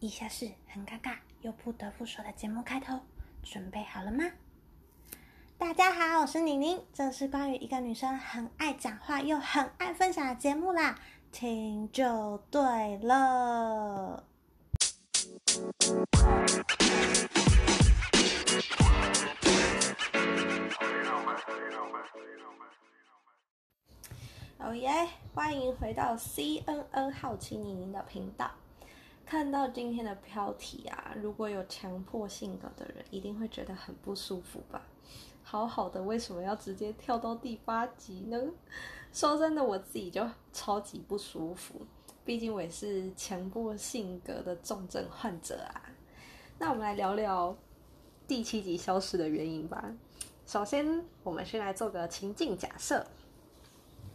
以下是很尴尬又不得不说的节目开头，准备好了吗？大家好，我是宁宁，这是关于一个女生很爱讲话又很爱分享的节目啦，听就对了。哦耶！欢迎回到 CNN 好奇宁宁的频道。看到今天的标题啊，如果有强迫性格的人，一定会觉得很不舒服吧？好好的，为什么要直接跳到第八集呢？说真的，我自己就超级不舒服，毕竟我也是强迫性格的重症患者啊。那我们来聊聊第七集消失的原因吧。首先，我们先来做个情境假设，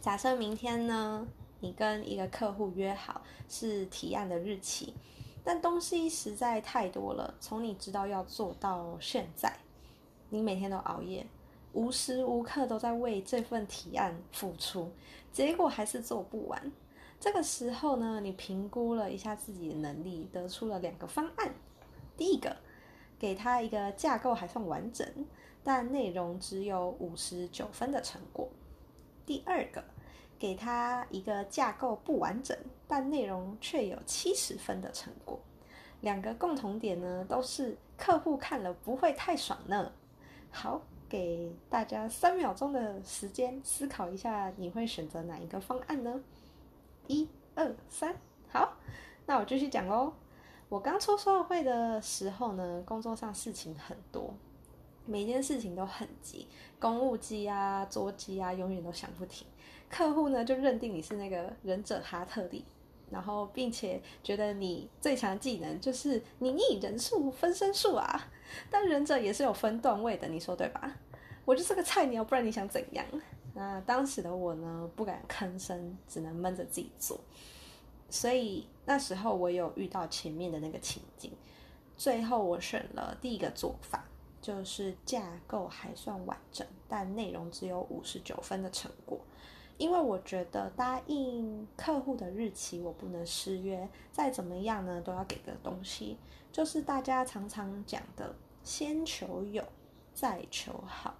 假设明天呢，你跟一个客户约好是提案的日期，但东西实在太多了。从你知道要做到现在，你每天都熬夜，无时无刻都在为这份提案付出，结果还是做不完。这个时候呢，你评估了一下自己的能力，得出了两个方案。第一个，给他一个架构还算完整，但内容只有五十九分的成果。第二个。给他一个架构不完整，但内容却有七十分的成果。两个共同点呢，都是客户看了不会太爽呢。好，给大家三秒钟的时间思考一下，你会选择哪一个方案呢？一、二、三，好，那我继续讲喽。我刚出社会的时候呢，工作上事情很多，每件事情都很急，公务机啊、桌机啊，永远都响不停。客户呢就认定你是那个忍者哈特利，然后并且觉得你最强技能就是你逆人数分身术啊。但忍者也是有分段位的，你说对吧？我就是个菜鸟，不然你想怎样？那当时的我呢，不敢吭声，只能闷着自己做。所以那时候我有遇到前面的那个情景，最后我选了第一个做法，就是架构还算完整，但内容只有五十九分的成果。因为我觉得答应客户的日期我不能失约，再怎么样呢都要给个东西，就是大家常常讲的先求有，再求好。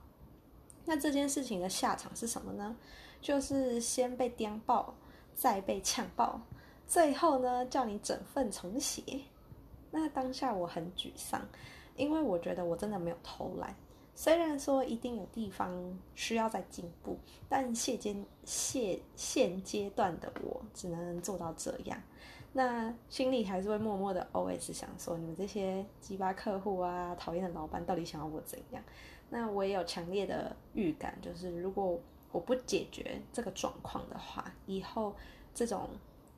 那这件事情的下场是什么呢？就是先被颠爆，再被呛爆，最后呢叫你整份重写。那当下我很沮丧，因为我觉得我真的没有偷懒。虽然说一定有地方需要再进步，但现阶现现阶段的我只能做到这样。那心里还是会默默的 OS 想说：你们这些鸡巴客户啊，讨厌的老板，到底想要我怎样？那我也有强烈的预感，就是如果我不解决这个状况的话，以后这种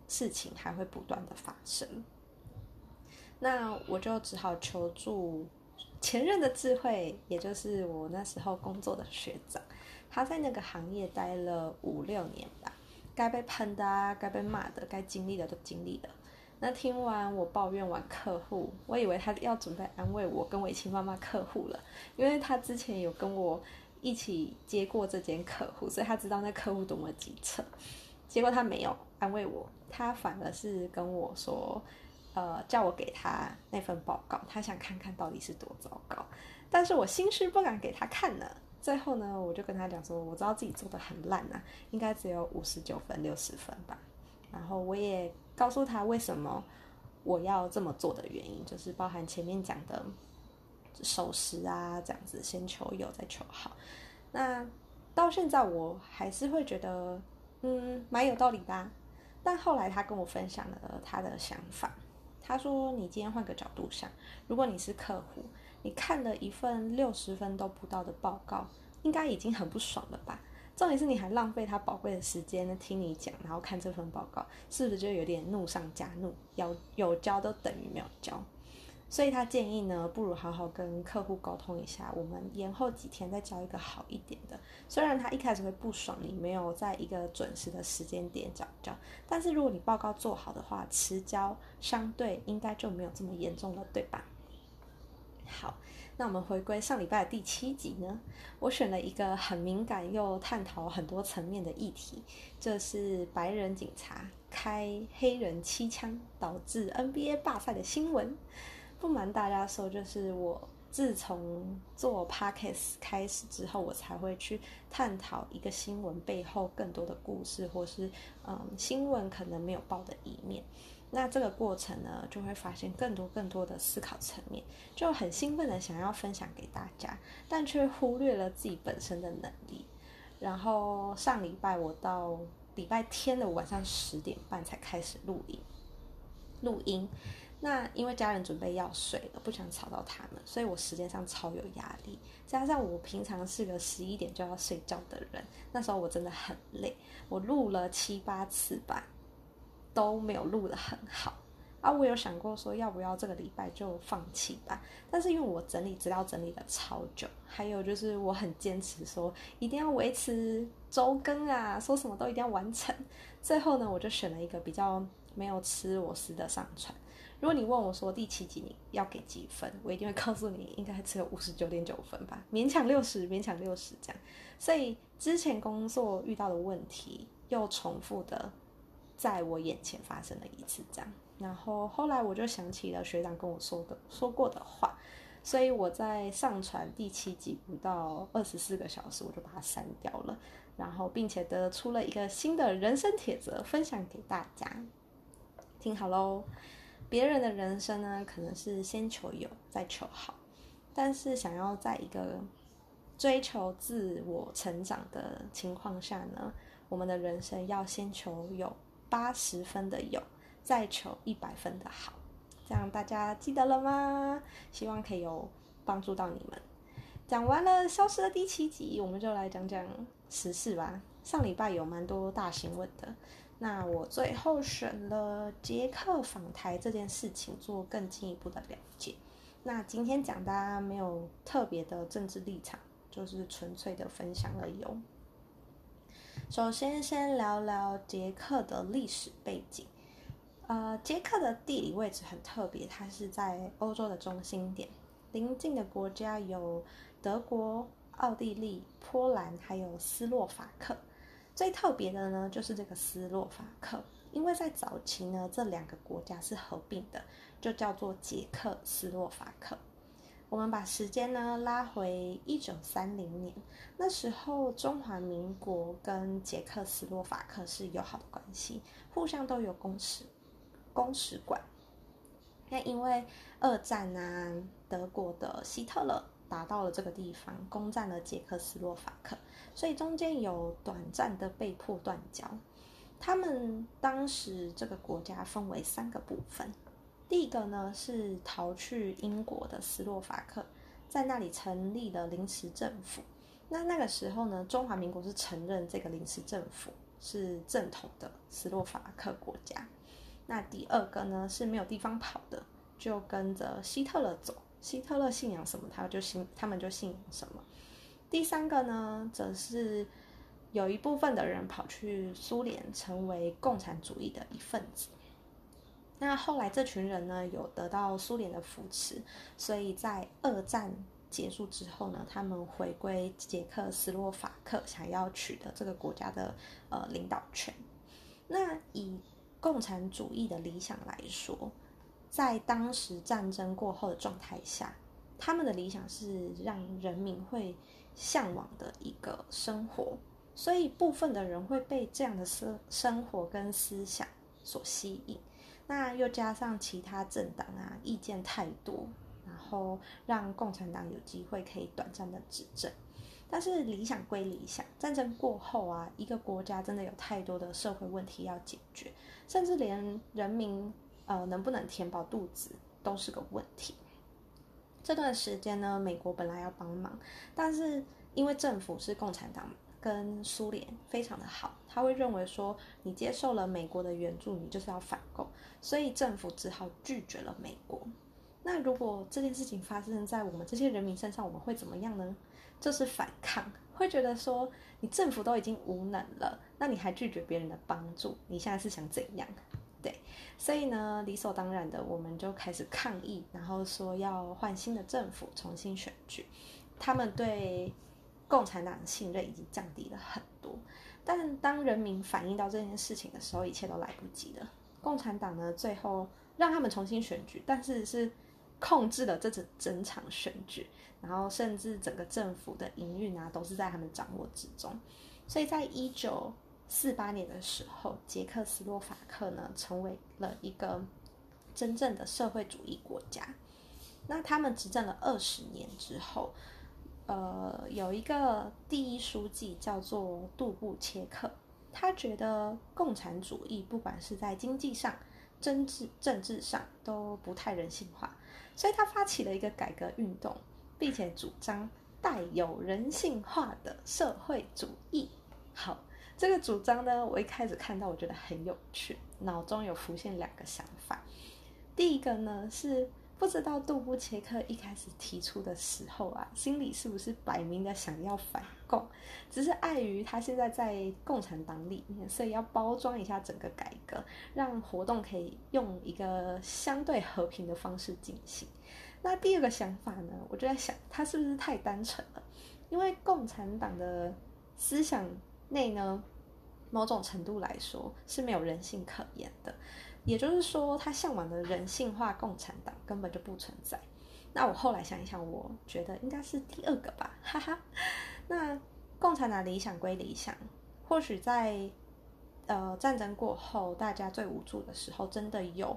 事情还会不断的发生。那我就只好求助。前任的智慧，也就是我那时候工作的学长，他在那个行业待了五六年吧，该被喷的啊，该被骂的，该经历的都经历了。那听完我抱怨完客户，我以为他要准备安慰我，跟我一起骂骂客户了，因为他之前有跟我一起接过这间客户，所以他知道那客户多么机车。结果他没有安慰我，他反而是跟我说。呃，叫我给他那份报告，他想看看到底是多糟糕，但是我心虚不敢给他看呢。最后呢，我就跟他讲说，我知道自己做的很烂啊，应该只有五十九分、六十分吧。然后我也告诉他为什么我要这么做的原因，就是包含前面讲的守时啊，这样子先求有再求好。那到现在我还是会觉得，嗯，蛮有道理吧。但后来他跟我分享了他的想法。他说：“你今天换个角度想，如果你是客户，你看了一份六十分都不到的报告，应该已经很不爽了吧？重点是你还浪费他宝贵的时间听你讲，然后看这份报告，是不是就有点怒上加怒？有有交都等于没有交。”所以他建议呢，不如好好跟客户沟通一下，我们延后几天再交一个好一点的。虽然他一开始会不爽你没有在一个准时的时间点交交，但是如果你报告做好的话，迟交相对应该就没有这么严重了，对吧？好，那我们回归上礼拜的第七集呢，我选了一个很敏感又探讨很多层面的议题，这是白人警察开黑人七枪导致 NBA 罢赛的新闻。不瞒大家说，就是我自从做 Podcast 开始之后，我才会去探讨一个新闻背后更多的故事，或是嗯新闻可能没有报的一面。那这个过程呢，就会发现更多更多的思考层面，就很兴奋的想要分享给大家，但却忽略了自己本身的能力。然后上礼拜我到礼拜天的晚上十点半才开始录音，录音。那因为家人准备要睡了，不想吵到他们，所以我时间上超有压力。加上我平常是个十一点就要睡觉的人，那时候我真的很累，我录了七八次吧，都没有录得很好。啊，我有想过说要不要这个礼拜就放弃吧，但是因为我整理资料整理的超久，还有就是我很坚持说一定要维持周更啊，说什么都一定要完成。最后呢，我就选了一个比较没有吃螺丝的上传。如果你问我说第七集你要给几分，我一定会告诉你应该只有五十九点九分吧，勉强六十，勉强六十这样。所以之前工作遇到的问题又重复的在我眼前发生了一次这样，然后后来我就想起了学长跟我说的说过的话，所以我在上传第七集不到二十四个小时，我就把它删掉了，然后并且得出了一个新的人生铁则，分享给大家，听好喽。别人的人生呢，可能是先求有，再求好，但是想要在一个追求自我成长的情况下呢，我们的人生要先求有八十分的有，再求一百分的好，这样大家记得了吗？希望可以有帮助到你们。讲完了消失的第七集，我们就来讲讲时事吧。上礼拜有蛮多大新闻的。那我最后选了捷克访台这件事情做更进一步的了解。那今天讲大家没有特别的政治立场，就是纯粹的分享而已哦。首先，先聊聊捷克的历史背景。呃，捷克的地理位置很特别，它是在欧洲的中心点，邻近的国家有德国、奥地利、波兰，还有斯洛伐克。最特别的呢，就是这个斯洛伐克，因为在早期呢，这两个国家是合并的，就叫做捷克斯洛伐克。我们把时间呢拉回一九三零年，那时候中华民国跟捷克斯洛伐克是友好的关系，互相都有公使公使馆。那因为二战啊，德国的希特勒达到了这个地方，攻占了捷克斯洛伐克。所以中间有短暂的被迫断交。他们当时这个国家分为三个部分，第一个呢是逃去英国的斯洛伐克，在那里成立了临时政府。那那个时候呢，中华民国是承认这个临时政府是正统的斯洛伐克国家。那第二个呢是没有地方跑的，就跟着希特勒走。希特勒信仰什么，他就信，他们就信仰什么。第三个呢，则是有一部分的人跑去苏联，成为共产主义的一份子。那后来这群人呢，有得到苏联的扶持，所以在二战结束之后呢，他们回归捷克斯洛伐克，想要取得这个国家的呃领导权。那以共产主义的理想来说，在当时战争过后的状态下，他们的理想是让人民会。向往的一个生活，所以部分的人会被这样的生生活跟思想所吸引。那又加上其他政党啊，意见太多，然后让共产党有机会可以短暂的执政。但是理想归理想，战争过后啊，一个国家真的有太多的社会问题要解决，甚至连人民呃能不能填饱肚子都是个问题。这段时间呢，美国本来要帮忙，但是因为政府是共产党跟苏联非常的好，他会认为说你接受了美国的援助，你就是要反共，所以政府只好拒绝了美国。那如果这件事情发生在我们这些人民身上，我们会怎么样呢？就是反抗，会觉得说你政府都已经无能了，那你还拒绝别人的帮助，你现在是想怎样？所以呢，理所当然的，我们就开始抗议，然后说要换新的政府，重新选举。他们对共产党的信任已经降低了很多。但当人民反映到这件事情的时候，一切都来不及了。共产党呢，最后让他们重新选举，但是是控制了这整整场选举，然后甚至整个政府的营运啊，都是在他们掌握之中。所以在一九四八年的时候，捷克斯洛伐克呢，成为了一个真正的社会主义国家。那他们执政了二十年之后，呃，有一个第一书记叫做杜布切克。他觉得共产主义不管是在经济上、政治政治上都不太人性化，所以他发起了一个改革运动，并且主张带有人性化的社会主义。好，这个主张呢，我一开始看到我觉得很有趣，脑中有浮现两个想法。第一个呢是。不知道杜布切克一开始提出的时候啊，心里是不是摆明的想要反共？只是碍于他现在在共产党里面，所以要包装一下整个改革，让活动可以用一个相对和平的方式进行。那第二个想法呢，我就在想，他是不是太单纯了？因为共产党的思想内呢，某种程度来说是没有人性可言的。也就是说，他向往的人性化共产党根本就不存在。那我后来想一想，我觉得应该是第二个吧，哈哈。那共产党理想归理想，或许在呃战争过后，大家最无助的时候，真的有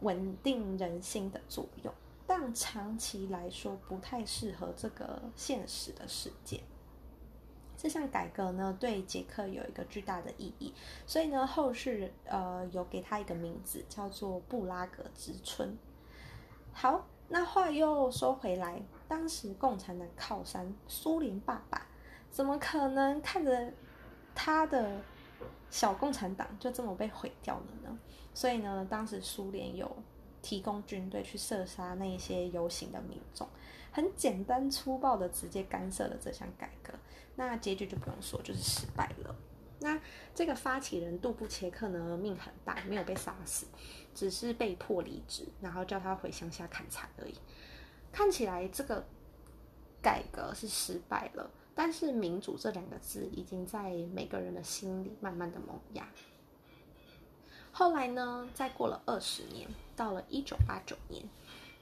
稳定人心的作用，但长期来说不太适合这个现实的世界。这项改革呢，对捷克有一个巨大的意义，所以呢，后续呃有给他一个名字，叫做布拉格之春。好，那话又说回来，当时共产党靠山苏联爸爸，怎么可能看着他的小共产党就这么被毁掉了呢？所以呢，当时苏联有提供军队去射杀那些游行的民众，很简单粗暴的直接干涉了这项改革。那结局就不用说，就是失败了。那这个发起人杜布切克呢，命很大，没有被杀死，只是被迫离职，然后叫他回乡下砍柴而已。看起来这个改革是失败了，但是民主这两个字已经在每个人的心里慢慢的萌芽。后来呢，再过了二十年，到了一九八九年，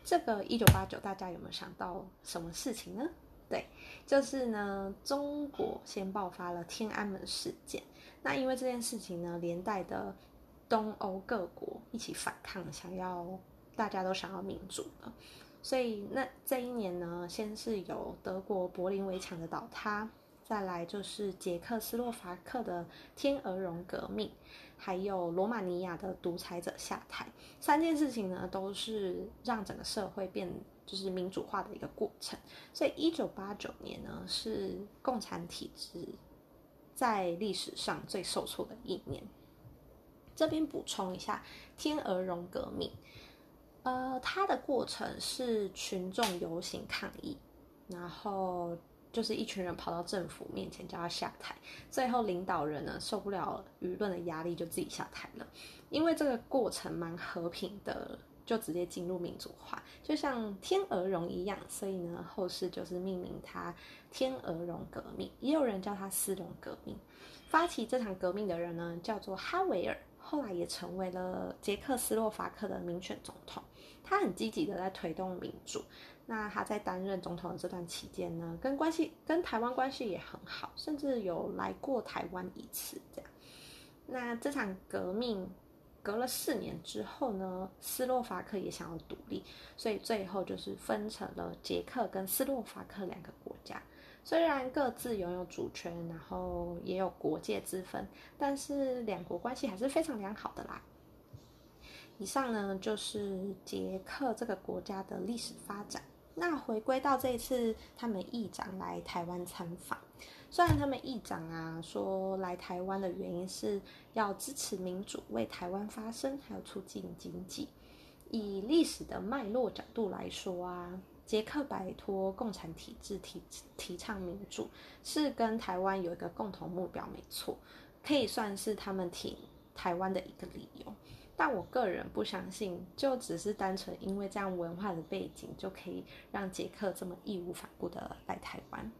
这个一九八九，大家有没有想到什么事情呢？对，就是呢，中国先爆发了天安门事件。那因为这件事情呢，连带的东欧各国一起反抗，想要大家都想要民主了。所以那这一年呢，先是有德国柏林围墙的倒塌，再来就是捷克斯洛伐克的天鹅绒革命，还有罗马尼亚的独裁者下台。三件事情呢，都是让整个社会变。就是民主化的一个过程，所以一九八九年呢，是共产体制在历史上最受挫的一年。这边补充一下，天鹅绒革命，呃，它的过程是群众游行抗议，然后就是一群人跑到政府面前叫他下台，最后领导人呢受不了舆论的压力，就自己下台了。因为这个过程蛮和平的。就直接进入民主化，就像天鹅绒一样，所以呢，后世就是命名它天鹅绒革命，也有人叫它丝绒革命。发起这场革命的人呢，叫做哈维尔，后来也成为了捷克斯洛伐克的民选总统。他很积极的在推动民主。那他在担任总统的这段期间呢，跟关系跟台湾关系也很好，甚至有来过台湾一次这样。那这场革命。隔了四年之后呢，斯洛伐克也想要独立，所以最后就是分成了捷克跟斯洛伐克两个国家。虽然各自拥有主权，然后也有国界之分，但是两国关系还是非常良好的啦。以上呢就是捷克这个国家的历史发展。那回归到这一次，他们议长来台湾参访。虽然他们议长啊说来台湾的原因是要支持民主、为台湾发声，还有促进经济。以历史的脉络角度来说啊，捷克摆脱共产体制提提倡民主，是跟台湾有一个共同目标，没错，可以算是他们挺台湾的一个理由。但我个人不相信，就只是单纯因为这样文化的背景，就可以让捷克这么义无反顾的来台湾。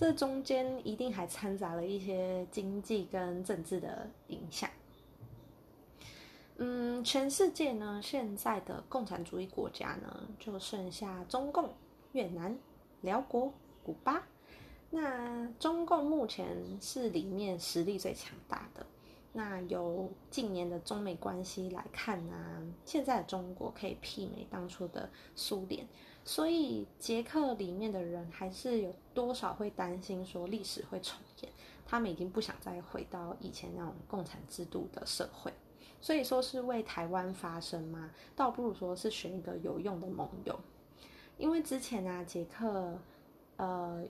这中间一定还掺杂了一些经济跟政治的影响。嗯，全世界呢，现在的共产主义国家呢，就剩下中共、越南、辽国、古巴。那中共目前是里面实力最强大的。那由近年的中美关系来看呢、现在的中国可以媲美当初的苏联，所以捷克里面的人还是有多少会担心说历史会重演，他们已经不想再回到以前那种共产制度的社会，所以说是为台湾发声吗？倒不如说是选一个有用的盟友，因为之前啊，捷克，呃，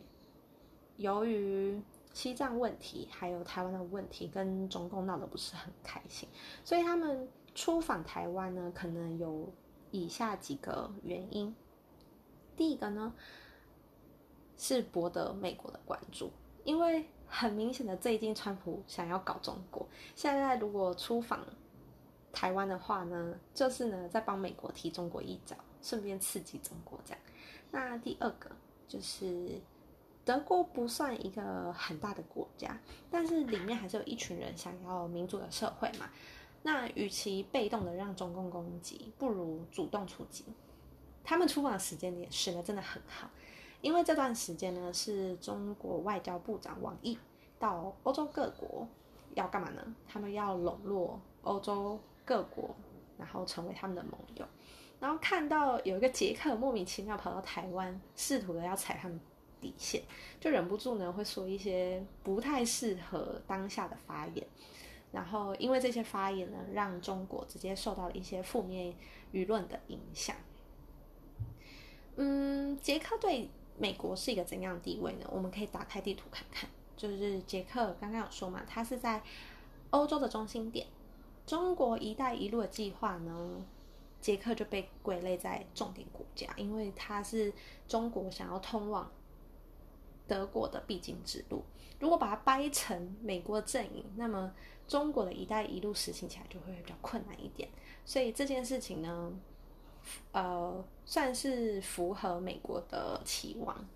由于西藏问题还有台湾的问题，跟中共闹得不是很开心，所以他们出访台湾呢，可能有以下几个原因。第一个呢，是博得美国的关注，因为很明显的，最近川普想要搞中国，现在如果出访台湾的话呢，就是呢在帮美国踢中国一脚，顺便刺激中国这样。那第二个就是。德国不算一个很大的国家，但是里面还是有一群人想要民主的社会嘛。那与其被动的让中共攻击，不如主动出击。他们出访的时间点选的真的很好，因为这段时间呢是中国外交部长王毅到欧洲各国要干嘛呢？他们要笼络欧洲各国，然后成为他们的盟友。然后看到有一个捷克莫名其妙跑到台湾，试图的要踩他们。底线就忍不住呢，会说一些不太适合当下的发言，然后因为这些发言呢，让中国直接受到了一些负面舆论的影响。嗯，捷克对美国是一个怎样的地位呢？我们可以打开地图看看，就是捷克刚刚有说嘛，它是在欧洲的中心点，中国“一带一路”的计划呢，捷克就被归类在重点国家，因为它是中国想要通往。德国的必经之路，如果把它掰成美国的阵营，那么中国的一带一路实行起来就会比较困难一点。所以这件事情呢，呃，算是符合美国的期望。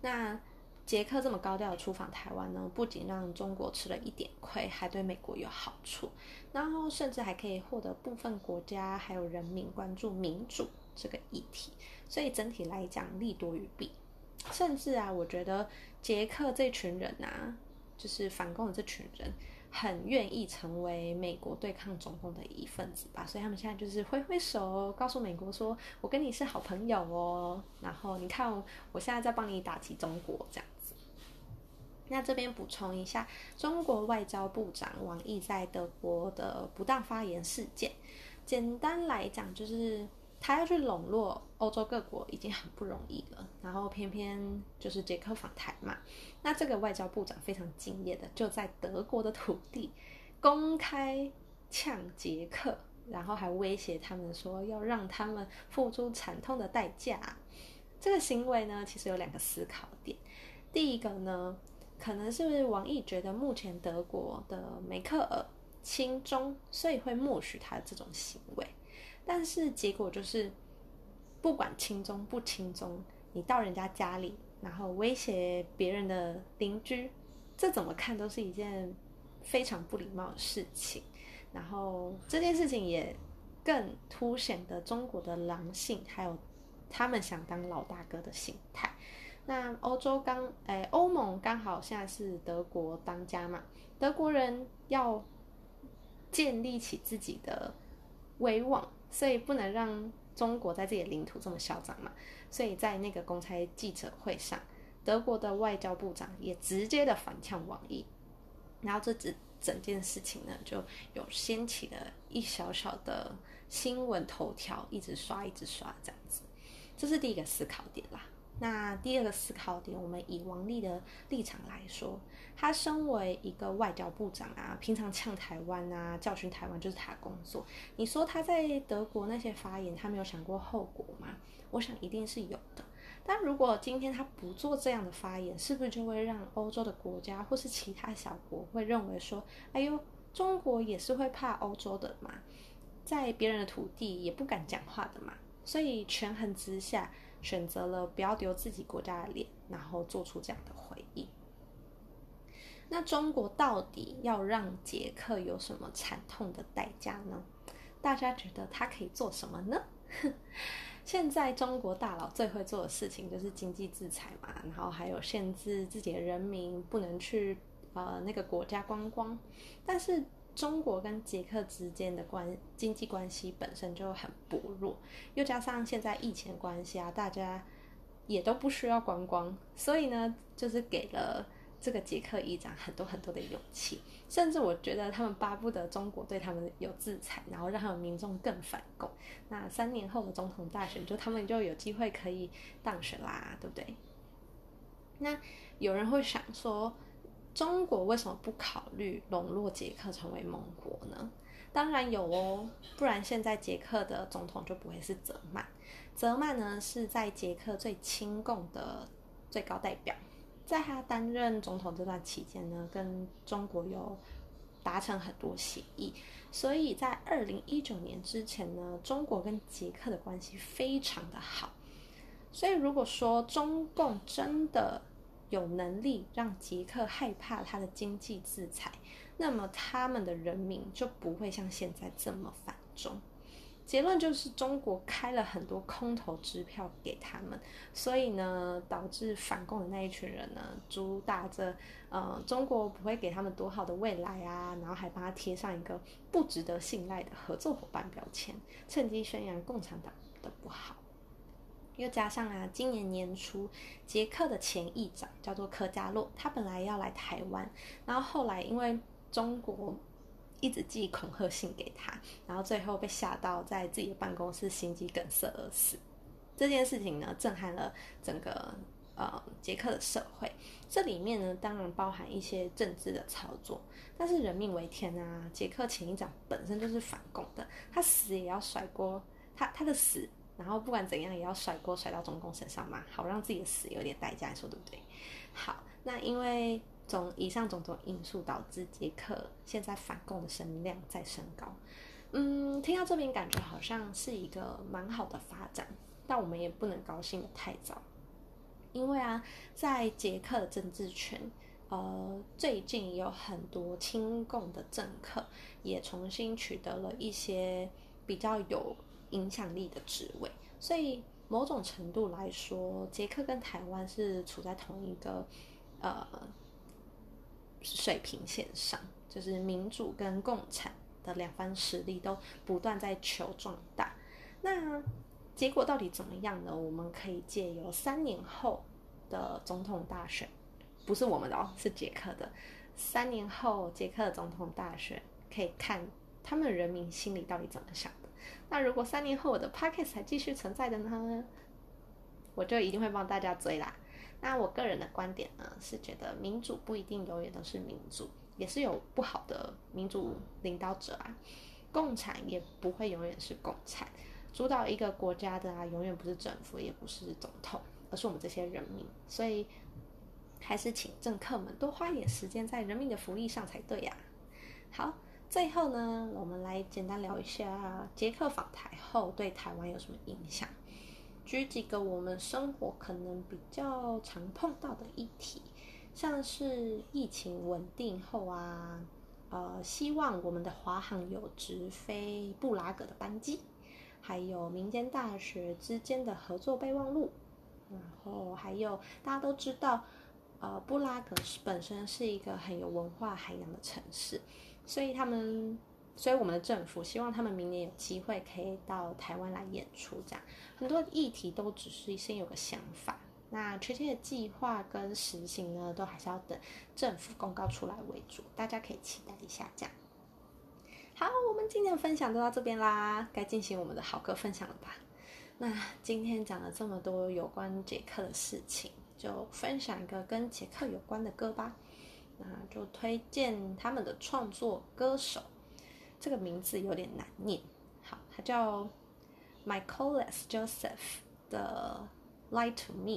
那捷克这么高调出访台湾呢，不仅让中国吃了一点亏，还对美国有好处，然后甚至还可以获得部分国家还有人民关注民主这个议题。所以整体来讲，利多于弊。甚至啊，我觉得捷克这群人啊，就是反共的这群人，很愿意成为美国对抗中共的一份子吧。所以他们现在就是挥挥手，告诉美国说：“我跟你是好朋友哦。”然后你看，我现在在帮你打击中国这样子。那这边补充一下，中国外交部长王毅在德国的不当发言事件，简单来讲就是。他要去笼络欧洲各国已经很不容易了，然后偏偏就是捷克访台嘛，那这个外交部长非常敬业的，就在德国的土地公开呛捷克，然后还威胁他们说要让他们付出惨痛的代价。这个行为呢，其实有两个思考点。第一个呢，可能是不是王毅觉得目前德国的梅克尔亲中，所以会默许他的这种行为。但是结果就是，不管轻中不轻中，你到人家家里，然后威胁别人的邻居，这怎么看都是一件非常不礼貌的事情。然后这件事情也更凸显的中国的狼性，还有他们想当老大哥的心态。那欧洲刚，诶，欧盟刚好现在是德国当家嘛，德国人要建立起自己的威望。所以不能让中国在自己的领土这么嚣张嘛，所以在那个公开记者会上，德国的外交部长也直接的反呛网易，然后这整整件事情呢，就有掀起了一小小的新闻头条，一直刷一直刷这样子，这是第一个思考点啦。那第二个思考点，我们以王毅的立场来说，他身为一个外交部长啊，平常呛台湾啊，教训台湾就是他工作。你说他在德国那些发言，他没有想过后果吗？我想一定是有的。但如果今天他不做这样的发言，是不是就会让欧洲的国家或是其他小国会认为说，哎呦，中国也是会怕欧洲的嘛，在别人的土地也不敢讲话的嘛，所以权衡之下。选择了不要丢自己国家的脸，然后做出这样的回应。那中国到底要让捷克有什么惨痛的代价呢？大家觉得他可以做什么呢？现在中国大佬最会做的事情就是经济制裁嘛，然后还有限制自己的人民不能去呃那个国家观光。但是中国跟捷克之间的关经济关系本身就很薄弱，又加上现在疫情关系啊，大家也都不需要观光，所以呢，就是给了。这个捷克议长很多很多的勇气，甚至我觉得他们巴不得中国对他们有制裁，然后让他们民众更反共。那三年后的总统大选，就他们就有机会可以当选啦，对不对？那有人会想说，中国为什么不考虑笼络捷克成为盟国呢？当然有哦，不然现在捷克的总统就不会是泽曼。泽曼呢是在捷克最亲共的最高代表。在他担任总统这段期间呢，跟中国有达成很多协议，所以在二零一九年之前呢，中国跟捷克的关系非常的好。所以如果说中共真的有能力让捷克害怕他的经济制裁，那么他们的人民就不会像现在这么反中。结论就是中国开了很多空头支票给他们，所以呢，导致反共的那一群人呢，主打着呃中国不会给他们多好的未来啊，然后还帮他贴上一个不值得信赖的合作伙伴标签，趁机宣扬共产党的不好。又加上啊，今年年初捷克的前议长叫做科加洛，他本来要来台湾，然后后来因为中国。一直寄恐吓信给他，然后最后被吓到在自己的办公室心肌梗塞而死。这件事情呢，震撼了整个呃捷克的社会。这里面呢，当然包含一些政治的操作，但是人命为天啊！捷克前议长本身就是反共的，他死也要甩锅，他他的死，然后不管怎样也要甩锅甩到中共身上嘛，好让自己的死有点代价，你说对不对？好，那因为。种以上种种因素导致捷克现在反共的声量在升高，嗯，听到这边感觉好像是一个蛮好的发展，但我们也不能高兴得太早，因为啊，在捷克的政治圈，呃，最近有很多亲共的政客也重新取得了一些比较有影响力的职位，所以某种程度来说，捷克跟台湾是处在同一个呃。水平线上，就是民主跟共产的两方实力都不断在求壮大。那结果到底怎么样呢？我们可以借由三年后的总统大选，不是我们的哦，是捷克的。三年后捷克的总统大选，可以看他们人民心里到底怎么想。那如果三年后我的 Podcast 还继续存在的呢，我就一定会帮大家追啦。那我个人的观点呢，是觉得民主不一定永远都是民主，也是有不好的民主领导者啊。共产也不会永远是共产，主导一个国家的啊，永远不是政府，也不是总统，而是我们这些人民。所以，还是请政客们多花一点时间在人民的福利上才对呀。好，最后呢，我们来简单聊一下捷克访台后对台湾有什么影响。举几个我们生活可能比较常碰到的议题，像是疫情稳定后啊，呃，希望我们的华航有直飞布拉格的班机，还有民间大学之间的合作备忘录，然后还有大家都知道，呃，布拉格是本身是一个很有文化涵养的城市，所以他们。所以我们的政府希望他们明年有机会可以到台湾来演出，这样很多议题都只是先有个想法，那确切的计划跟实行呢，都还是要等政府公告出来为主，大家可以期待一下这样。好，我们今天的分享就到这边啦，该进行我们的好歌分享了吧？那今天讲了这么多有关捷克的事情，就分享一个跟捷克有关的歌吧。那就推荐他们的创作歌手。这个名字有点难念，好，他叫 Michael S. Joseph 的《Lie to Me》，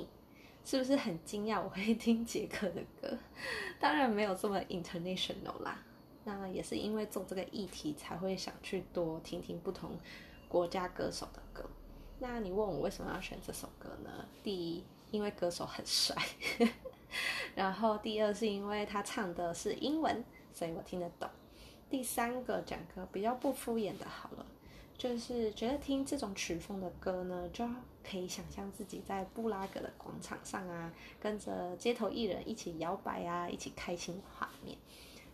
是不是很惊讶？我会听杰克的歌，当然没有这么 international 啦。那也是因为做这个议题，才会想去多听听不同国家歌手的歌。那你问我为什么要选这首歌呢？第一，因为歌手很帅。然后第二是因为他唱的是英文，所以我听得懂。第三个讲个比较不敷衍的，好了，就是觉得听这种曲风的歌呢，就可以想象自己在布拉格的广场上啊，跟着街头艺人一起摇摆啊，一起开心画面。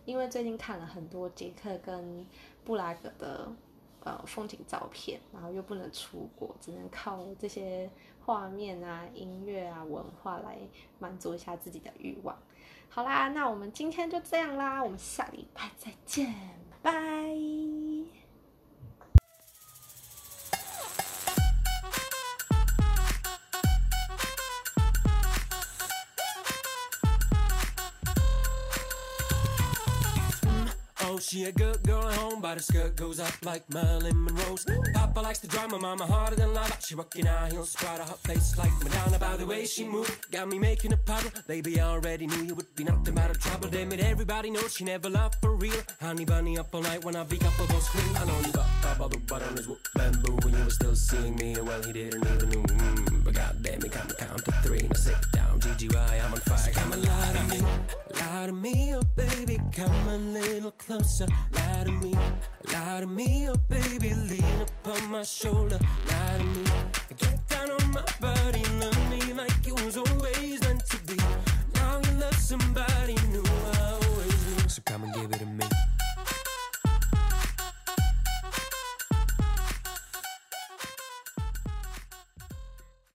因为最近看了很多捷克跟布拉格的呃风景照片，然后又不能出国，只能靠这些画面啊、音乐啊、文化来满足一下自己的欲望。好啦，那我们今天就这样啦，我们下礼拜再见，拜。She a good girl at home, but her skirt goes up like Marilyn Monroe's. Papa likes to drive my mama harder than lava. She rockin' high heels, quite a hot face like Madonna by the way she move. Got me making a puddle. Baby, I already knew you would be nothing but a trouble. Damn it, everybody knows she never loved for real. Honey bunny up all night when I beat up a scream. I know you got of the butt on whoop bamboo when you were still seeing me. Well, he didn't even know. Mm, but goddamn, he come count to three. Now sit down, GGY, I'm on fire. So come and lie to me, lie to me, oh baby, come a little closer closer. Lie to me, lie to me, oh baby, lean upon my shoulder. Lie to me, get down on my butt.